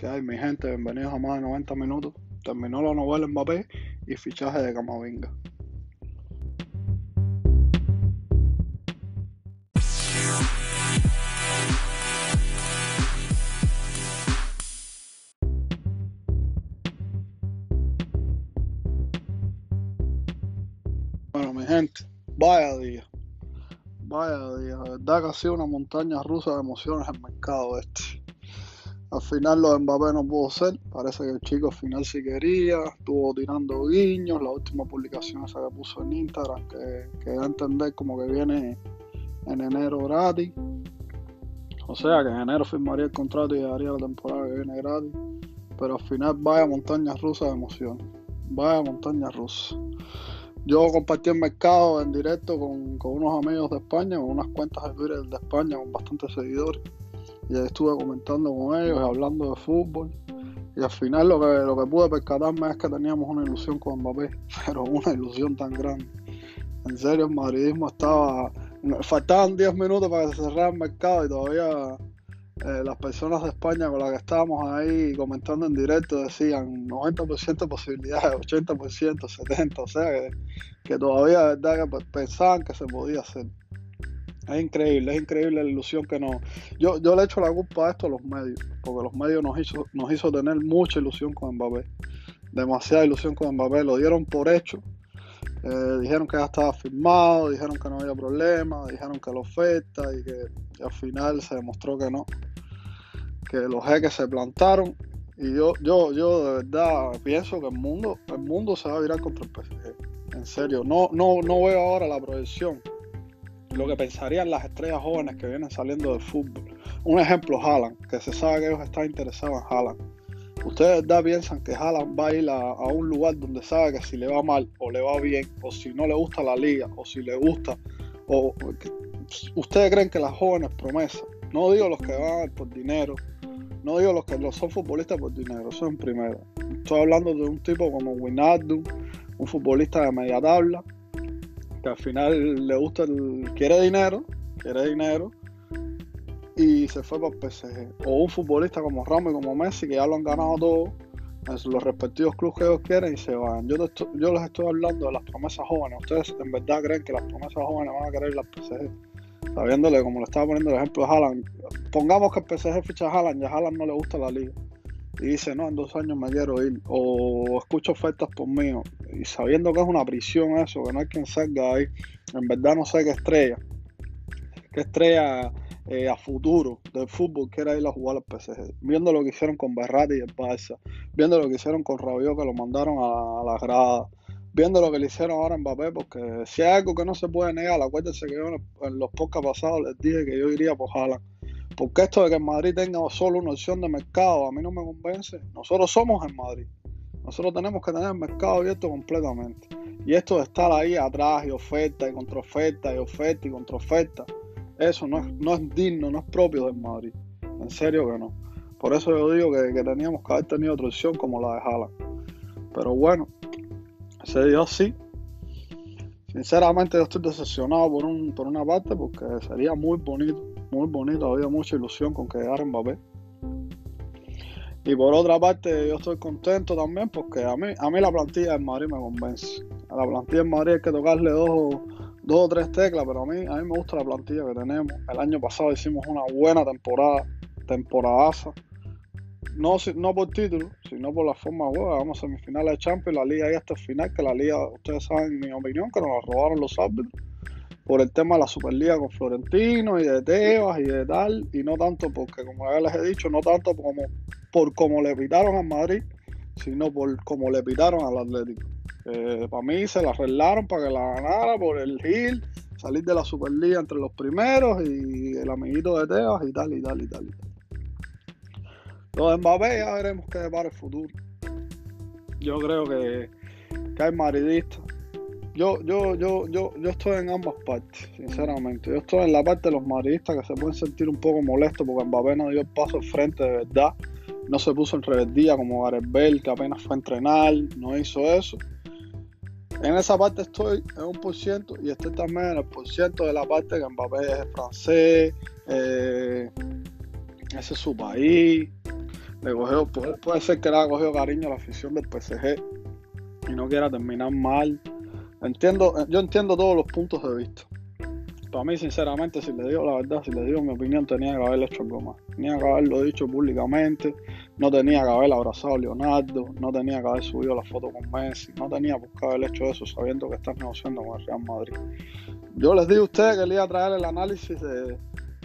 ¿Qué hay, mi gente? Bienvenidos a más de 90 minutos. Terminó la novela Mbappé y fichaje de Camavinga. Bueno, mi gente, vaya día. Vaya día. La verdad que ha sido una montaña rusa de emociones el mercado este. Al final lo de Mbappé no pudo ser. Parece que el chico al final sí quería. Estuvo tirando guiños. La última publicación esa que puso en Instagram que, que da a entender como que viene en enero gratis. O sea que en enero firmaría el contrato y daría la temporada que viene gratis. Pero al final vaya montaña rusa de emociones. Vaya montaña rusa. Yo compartí el mercado en directo con, con, unos amigos de España, con unas cuentas de Twitter de España con bastantes seguidores. Y ahí estuve comentando con ellos, hablando de fútbol. Y al final lo que, lo que pude percatarme es que teníamos una ilusión con Mbappé, pero una ilusión tan grande. En serio, el madridismo estaba... Faltaban 10 minutos para que se cerrara el mercado y todavía eh, las personas de España con las que estábamos ahí comentando en directo decían 90% de posibilidades, 80%, 70%, o sea que, todavía que pensaban que se podía hacer. Es increíble, es increíble la ilusión que nos... Yo, yo le echo la culpa a esto a los medios, porque los medios nos hizo, nos hizo tener mucha ilusión con Mbappé, demasiada ilusión con Mbappé, lo dieron por hecho, eh, dijeron que ya estaba firmado, dijeron que no había problema, dijeron que la oferta y que al final se demostró que no, que los jeques se plantaron y yo, yo, yo de verdad pienso que el mundo, el mundo se va a virar contra el PSG. En serio, no, no, no veo ahora la proyección. Lo que pensarían las estrellas jóvenes que vienen saliendo del fútbol. Un ejemplo, Haaland, que se sabe que ellos están interesados en Haaland. Ustedes piensan que Haaland va a ir a, un lugar donde sabe que si le va mal o le va bien, o si no le gusta la liga, o si le gusta, o ustedes creen que las jóvenes promesas, no digo los que van por dinero, no digo los que no son futbolistas por dinero, son primero. Estoy hablando de un tipo como Winaldo, un futbolista de media tabla, que al final le gusta el, quiere dinero, quiere dinero, y se fue para el PSG. O un futbolista como Ramos como Messi, que ya lo han ganado todo en los respectivos clubes que ellos quieren y se van. Yo, estoy, yo les estoy hablando de las promesas jóvenes. ¿Ustedes en verdad creen que las promesas jóvenes van a querer al PSG? Sabiéndole, como le estaba poniendo el ejemplo de Haaland, pongamos que el PSG ficha a Haaland y a Haaland no le gusta la liga. Y dice, no, en dos años me quiero ir. O escucho ofertas por mí. Y sabiendo que es una prisión eso, que no hay quien salga ahí. En verdad no sé qué estrella. Qué estrella eh, a futuro del fútbol quiera ir a jugar al PSG. Viendo lo que hicieron con Berratti y el Barça. Viendo lo que hicieron con Rabiot que lo mandaron a, a la grada viendo lo que le hicieron ahora en Mbappé, porque si hay algo que no se puede negar, acuérdense que yo en los podcasts pasados les dije que yo iría por Haaland. Porque esto de que en Madrid tenga solo una opción de mercado, a mí no me convence. Nosotros somos en Madrid. Nosotros tenemos que tener el mercado abierto completamente. Y esto de estar ahí atrás y oferta y contraoferta y oferta y contraoferta, eso no es, no es digno, no es propio del Madrid. En serio que no. Por eso yo digo que, que teníamos que haber tenido otra opción como la de Haaland. Pero bueno, se dio así. Sinceramente yo estoy decepcionado por, un, por una parte porque sería muy bonito, muy bonito, había mucha ilusión con que llegara Mbappé. Y por otra parte yo estoy contento también porque a mí, a mí la plantilla del Madrid me convence. A la plantilla del Madrid hay que tocarle dos, dos o tres teclas, pero a mí, a mí me gusta la plantilla que tenemos. El año pasado hicimos una buena temporada, temporadaza no, no por título, sino por la forma de juego. Vamos a semifinales de Champions, la liga ahí hasta el final, que la liga, ustedes saben, en mi opinión, que nos la robaron los árbitros por el tema de la Superliga con Florentino y de Tebas y de tal, y no tanto porque, como ya les he dicho, no tanto como por cómo le pitaron al Madrid, sino por cómo le pitaron al Atlético. Eh, para mí se la arreglaron para que la ganara por el Gil, salir de la Superliga entre los primeros y el amiguito de Tebas y tal y tal y tal. Y tal. De Mbappé ya veremos qué depara el futuro. Yo creo que, que hay madridistas. Yo, yo, yo, yo, yo estoy en ambas partes, sinceramente. Yo estoy en la parte de los madridistas que se pueden sentir un poco molestos porque Mbappé no dio el paso al frente de verdad. No se puso en rebeldía como Gareth Bale, que apenas fue a entrenar, no hizo eso. En esa parte estoy en un por ciento y estoy también en el por ciento de la parte que Mbappé es francés, eh, ese es su país, le cogió, puede, puede ser que le haya cogido cariño a la afición del PSG y no quiera terminar mal. Entiendo, yo entiendo todos los puntos de vista. Para mí, sinceramente, si le digo la verdad, si le digo mi opinión, tenía que haber hecho algo más. Tenía que haberlo dicho públicamente, no tenía que haber abrazado a Leonardo, no tenía que haber subido la foto con Messi, no tenía qué haber hecho eso sabiendo que estás negociando con el Real Madrid. Yo les digo a ustedes que le iba a traer el análisis de,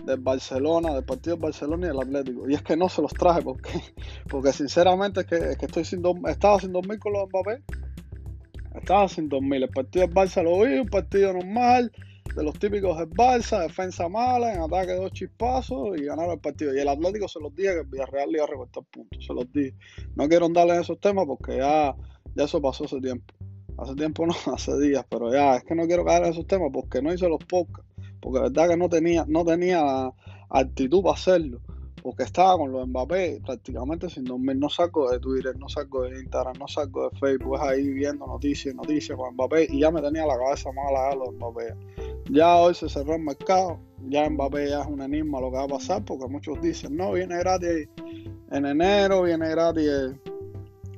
del Barcelona, del partido del Barcelona y del Atlético. Y es que no se los traje porque, porque sinceramente es que, es que estoy sin estaba sin dormir con los Mbappé. Estaba sin dormir. El partido del Barça lo vi, un partido normal, de los típicos del Barça, defensa mala, en ataque dos chispazos y ganaron el partido. Y el Atlético se los dije que el Villarreal le iba a recortar puntos. Se los dije. No quiero darle en esos temas porque ya, ya eso pasó hace tiempo. Hace tiempo no, hace días, pero ya es que no quiero caer en esos temas porque no hice los podcasts porque la verdad que no tenía, no tenía actitud para hacerlo, porque estaba con los Mbappé prácticamente sin dormir, no saco de Twitter, no saco de Instagram, no saco de Facebook, es ahí viendo noticias, noticias con Mbappé y ya me tenía la cabeza mala a los Mbappé. Ya hoy se cerró el mercado, ya Mbappé ya es un enigma lo que va a pasar, porque muchos dicen, no, viene gratis en enero, viene gratis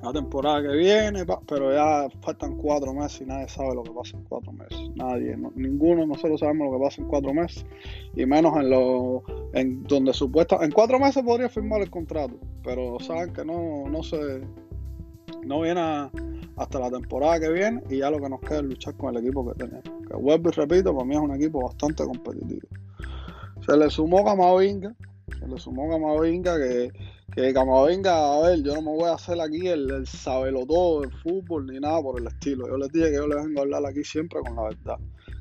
la temporada que viene, pero ya faltan cuatro meses y nadie sabe lo que pasa en cuatro meses. Nadie, ninguno nosotros sabemos lo que pasa en cuatro meses y menos en lo en donde supuesta en cuatro meses podría firmar el contrato, pero saben que no no se no viene hasta la temporada que viene y ya lo que nos queda es luchar con el equipo que tenemos. Que vuelvo y repito, para mí es un equipo bastante competitivo. Se le sumó Camavinga, se le sumó Camavinga que que Camavinga, a ver, yo no me voy a hacer aquí el, el todo del fútbol ni nada por el estilo. Yo les dije que yo les vengo a hablar aquí siempre con la verdad.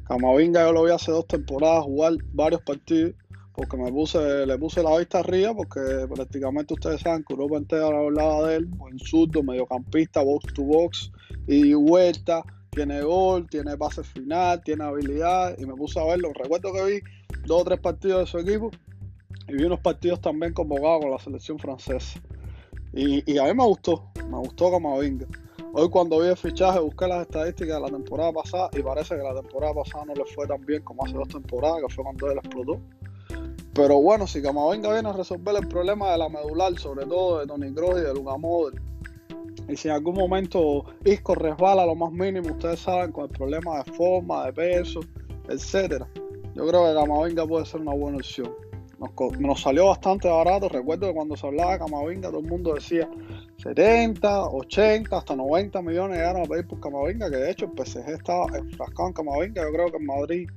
Camavinga yo lo vi hace dos temporadas jugar varios partidos porque me puse, le puse la vista arriba porque prácticamente ustedes saben que Europa entera hablaba de él, buen surdo, mediocampista, box to box y vuelta, tiene gol, tiene pase final, tiene habilidad y me puse a verlo. Recuerdo que vi dos o tres partidos de su equipo y vi unos partidos también convocados con la selección francesa. Y, a mí me gustó, me gustó Camavinga. Hoy cuando vi el fichaje busqué las estadísticas de la temporada pasada y parece que la temporada pasada no le fue tan bien como hace dos temporadas, que fue cuando él explotó. Pero bueno, si Camavinga viene a resolver el problema de la medular, sobre todo de Tony Kroos y de Luka Modric, y si en algún momento Isco resbala lo más mínimo, ustedes saben, con el problema de forma, de peso, etcétera, yo creo que Camavinga puede ser una buena opción. Nos, salió bastante barato. Recuerdo que cuando se hablaba de Camavinga, todo el mundo decía 70, 80, hasta 90 millones llegaron a pedir por Camavinga, que de hecho el PSG estaba enfrascado en Camavinga. Yo creo que en Madrid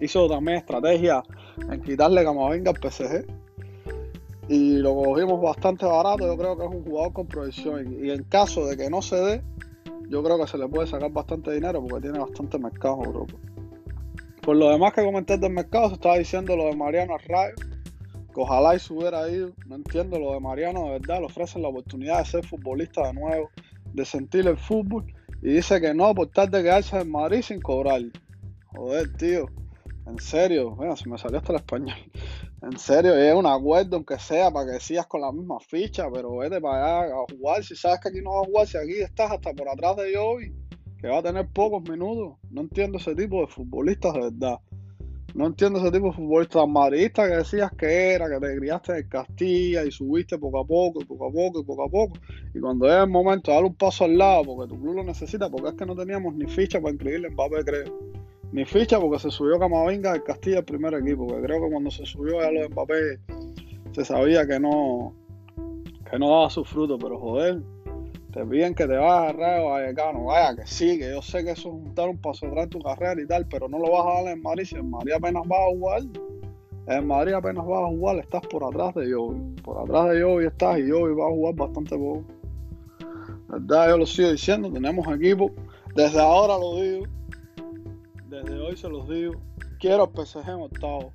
hizo también estrategia en quitarle Camavinga al PSG. Y lo cogimos bastante barato. Yo creo que es un jugador con proyección. Y en caso de que no se dé, yo creo que se le puede sacar bastante dinero porque tiene bastante mercado en Europa. Por lo demás que comenté del mercado, se estaba diciendo lo de Mariano Arrayo, que ojalá y se hubiera ido. No entiendo lo de Mariano, de verdad, le ofrecen la oportunidad de ser futbolista de nuevo, de sentir el fútbol, y dice que no, por tal de quedarse en Madrid sin cobrar. Joder, tío, en serio, bueno, se me salió hasta el español. En serio, es un acuerdo, aunque sea, para que sigas con la misma ficha, pero vete para allá a jugar. Si sabes que aquí no vas a jugar, si aquí estás hasta por atrás de Joey que va a tener pocos minutos. No entiendo ese tipo de futbolistas de verdad. No entiendo ese tipo de futbolistas madridistas que decías que era, que te criaste en Castilla y subiste poco a poco, y poco a poco, y poco a poco. Y cuando es el momento de un paso al lado, porque tu club lo necesita, porque es que no teníamos ni ficha para inscribirle en Mbappé, creo. Ni ficha porque se subió Camavinga del Castilla el primer equipo, que creo que cuando se subió a los Mbappé se sabía que no, que no daba su fruto, pero joder, te piden que te vas a agarrar Vallecano, vaya que sí, que yo sé que eso es un paso atrás en tu carrera y tal, pero no lo vas a dar en Madrid, si en Madrid apenas vas a jugar, en Madrid apenas vas a jugar, estás por atrás de Joey, por atrás de Joey estás y Joey va a jugar bastante poco. ¿Verdad? Yo lo sigo diciendo, tenemos equipo, desde ahora lo digo, desde hoy se los digo, quiero el PSG en octavo,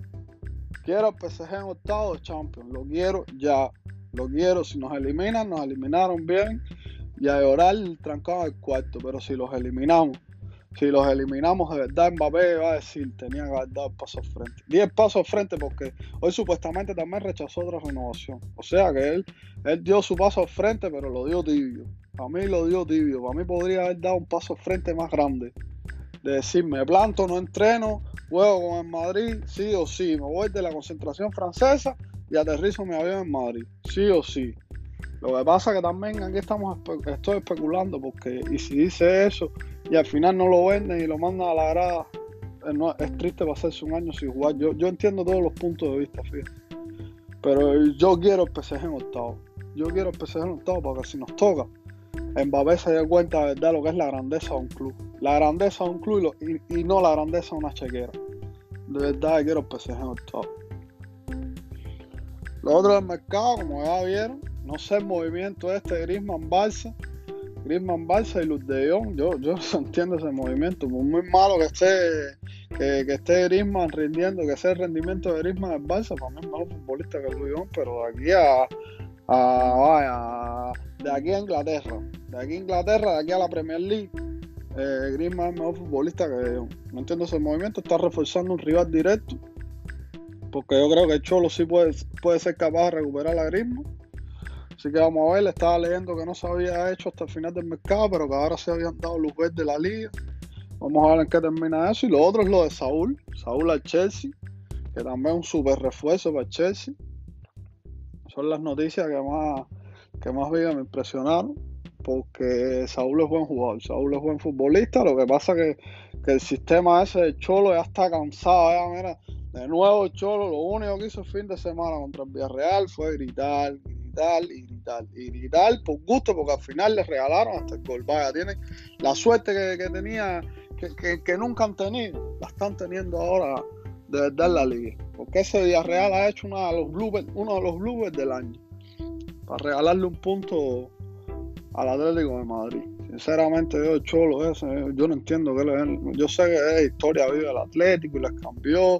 quiero el PSG en octavo de Champions, lo quiero ya, lo quiero, si nos eliminan, nos eliminaron bien, y a llorar trancado el cuarto. Pero si los eliminamos, si los eliminamos de verdad, Mbappé va a decir, tenía que haber dado pasos frente. Diez pasos frente porque hoy supuestamente también rechazó otra renovación. O sea que él, él dio su paso al frente, pero lo dio tibio. Para mí lo dio tibio. Para mí podría haber dado un paso frente más grande. De decir, me planto, no entreno, juego con el Madrid, sí o sí. Me voy de la concentración francesa y aterrizo mi avión en Madrid, sí o sí. Lo que pasa que también aquí estamos estoy especulando porque y si dice eso y al final no lo venden y lo mandan a la grada, eh, es triste pasarse un año sin jugar. Yo, yo entiendo todos los puntos de vista, fíjate. Pero yo quiero el PSG en octavo. Yo quiero el PSG en octavo porque si nos toca, Mbappé se dé cuenta de verdad lo que es la grandeza de un club. La grandeza de un club y, no la grandeza de una chequera. De verdad quiero el PSG en octavo. Lo otro del mercado, como ya vieron, no sé el movimiento este de Griezmann Barça. Griezmann Barça y Luz de Jong, yo, yo entiendo ese movimiento. muy malo que esté, que, que esté Griezmann rindiendo, que sea el rendimiento de Griezmann en Barça, para mí es más futbolista que Luis pero de aquí a, vaya, de aquí a Inglaterra, de aquí a Inglaterra, de aquí a la Premier League, eh, Griezmann es mejor futbolista que yo. No entiendo ese movimiento, está reforzando un rival directo, porque yo creo que Cholo sí puede, puede ser capaz de recuperar a Griezmann Así que vamos a ver, estaba leyendo que no se había hecho hasta el final del mercado, pero que ahora se habían dado luz de la liga. Vamos a ver en qué termina eso. Y lo otro es lo de Saúl, Saúl al Chelsea, que también es un super refuerzo para el Chelsea. Son las noticias que más, que más me impresionaron, porque Saúl es buen jugador, Saúl es buen futbolista. Lo que pasa que, que el sistema ese de Cholo ya está cansado. De nuevo Cholo lo único que hizo el fin de semana contra el Villarreal fue gritar, y gritar y gritar por gusto porque al final les regalaron hasta el gol. Vaya, tienen la suerte que, tenía, que, nunca han tenido, la están teniendo ahora de verdad la liga. Porque ese día real ha hecho uno de los bloopers, uno de los bloopers del año. Para regalarle un punto al Atlético de Madrid. Sinceramente, yo, Cholo, ese, yo no entiendo qué le Yo sé que es historia viva del Atlético y les cambió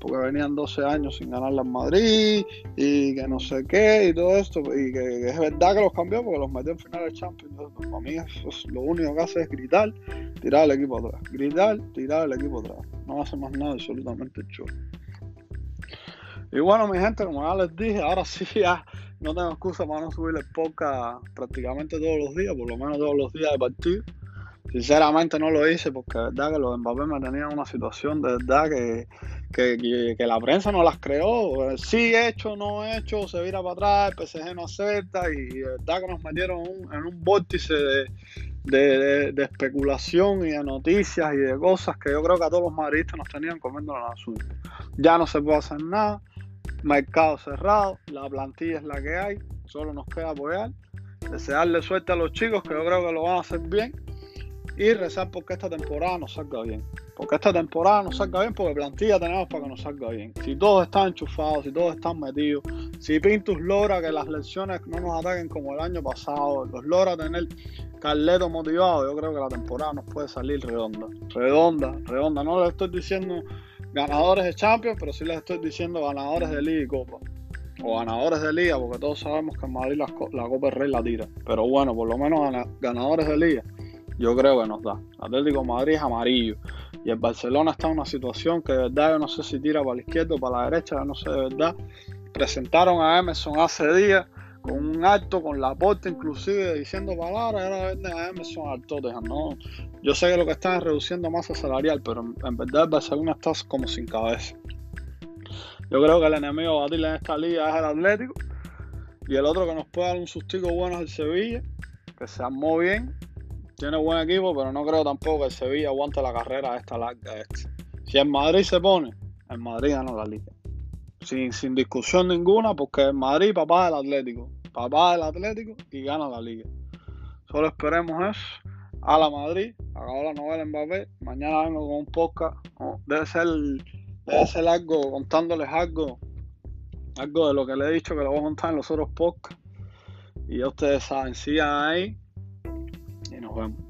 porque venían 12 años sin ganarla en Madrid y que no sé qué y todo esto y que, es verdad que los cambió porque los metió en final de Champions. Pues, para mí eso lo único que hace es gritar tirar el equipo atrás. Gritar tirar el equipo atrás. No hace más nada absolutamente chulo. Y bueno mi gente como ya les dije ahora sí ya no tengo excusa para no subir el podcast prácticamente todos los días por lo menos todos los días de partido. Sinceramente no lo hice porque de verdad que los Mbappé me tenían una situación de verdad que, que, la prensa no las creó. Sí hecho, no hecho, se vira para atrás, el PSG no acepta y de verdad que nos metieron en un vórtice de, especulación y de noticias y de cosas que yo creo que a todos los madridistas nos tenían comiendo la suya. Ya no se puede hacer nada, mercado cerrado, la plantilla es la que hay, solo nos queda apoyar, desearle suerte a los chicos que yo creo que lo van a hacer bien y rezar porque esta temporada nos salga bien. Porque esta temporada nos salga bien, porque plantilla tenemos para que nos salga bien. Si todos están enchufados, si todos están metidos, si Pintus logra que las lesiones no nos ataquen como el año pasado, los logra tener Carleto motivado, yo creo que la temporada nos puede salir redonda. Redonda, redonda. No les estoy diciendo ganadores de Champions, pero sí les estoy diciendo ganadores de Liga y Copa. O ganadores de Liga, porque todos sabemos que en Madrid la, la Copa del Rey la tira. Pero bueno, por lo menos ganadores de Liga yo creo que nos da. Atlético Madrid es amarillo. Y el Barcelona está en una situación que de verdad yo no sé si tira para la izquierda o para la derecha, yo no sé de verdad. Presentaron a Emerson hace días con un acto, con la porta inclusive diciendo palabras, ahora venden a Emerson al Tottenham, ¿no? Yo sé que lo que están es reduciendo masa salarial, pero en, verdad el Barcelona está como sin cabeza. Yo creo que el enemigo a batir en esta liga es el Atlético. Y el otro que nos puede dar un sustico bueno es el Sevilla, que se armó bien tiene buen equipo, pero no creo tampoco que el Sevilla aguante la carrera esta larga. Este. Si el Madrid se pone, el Madrid gana la liga. Sin, sin discusión ninguna, porque el Madrid, papá del Atlético. Papá del Atlético y gana la liga. Solo esperemos eso. A la Madrid, acabó la novela en Mbappé. Mañana vengo con un podcast. debe ser debe ser algo, contándoles algo, algo de lo que le he dicho que lo voy a contar en los otros podcasts. Y ya ustedes saben, sigan ahí nos vemos.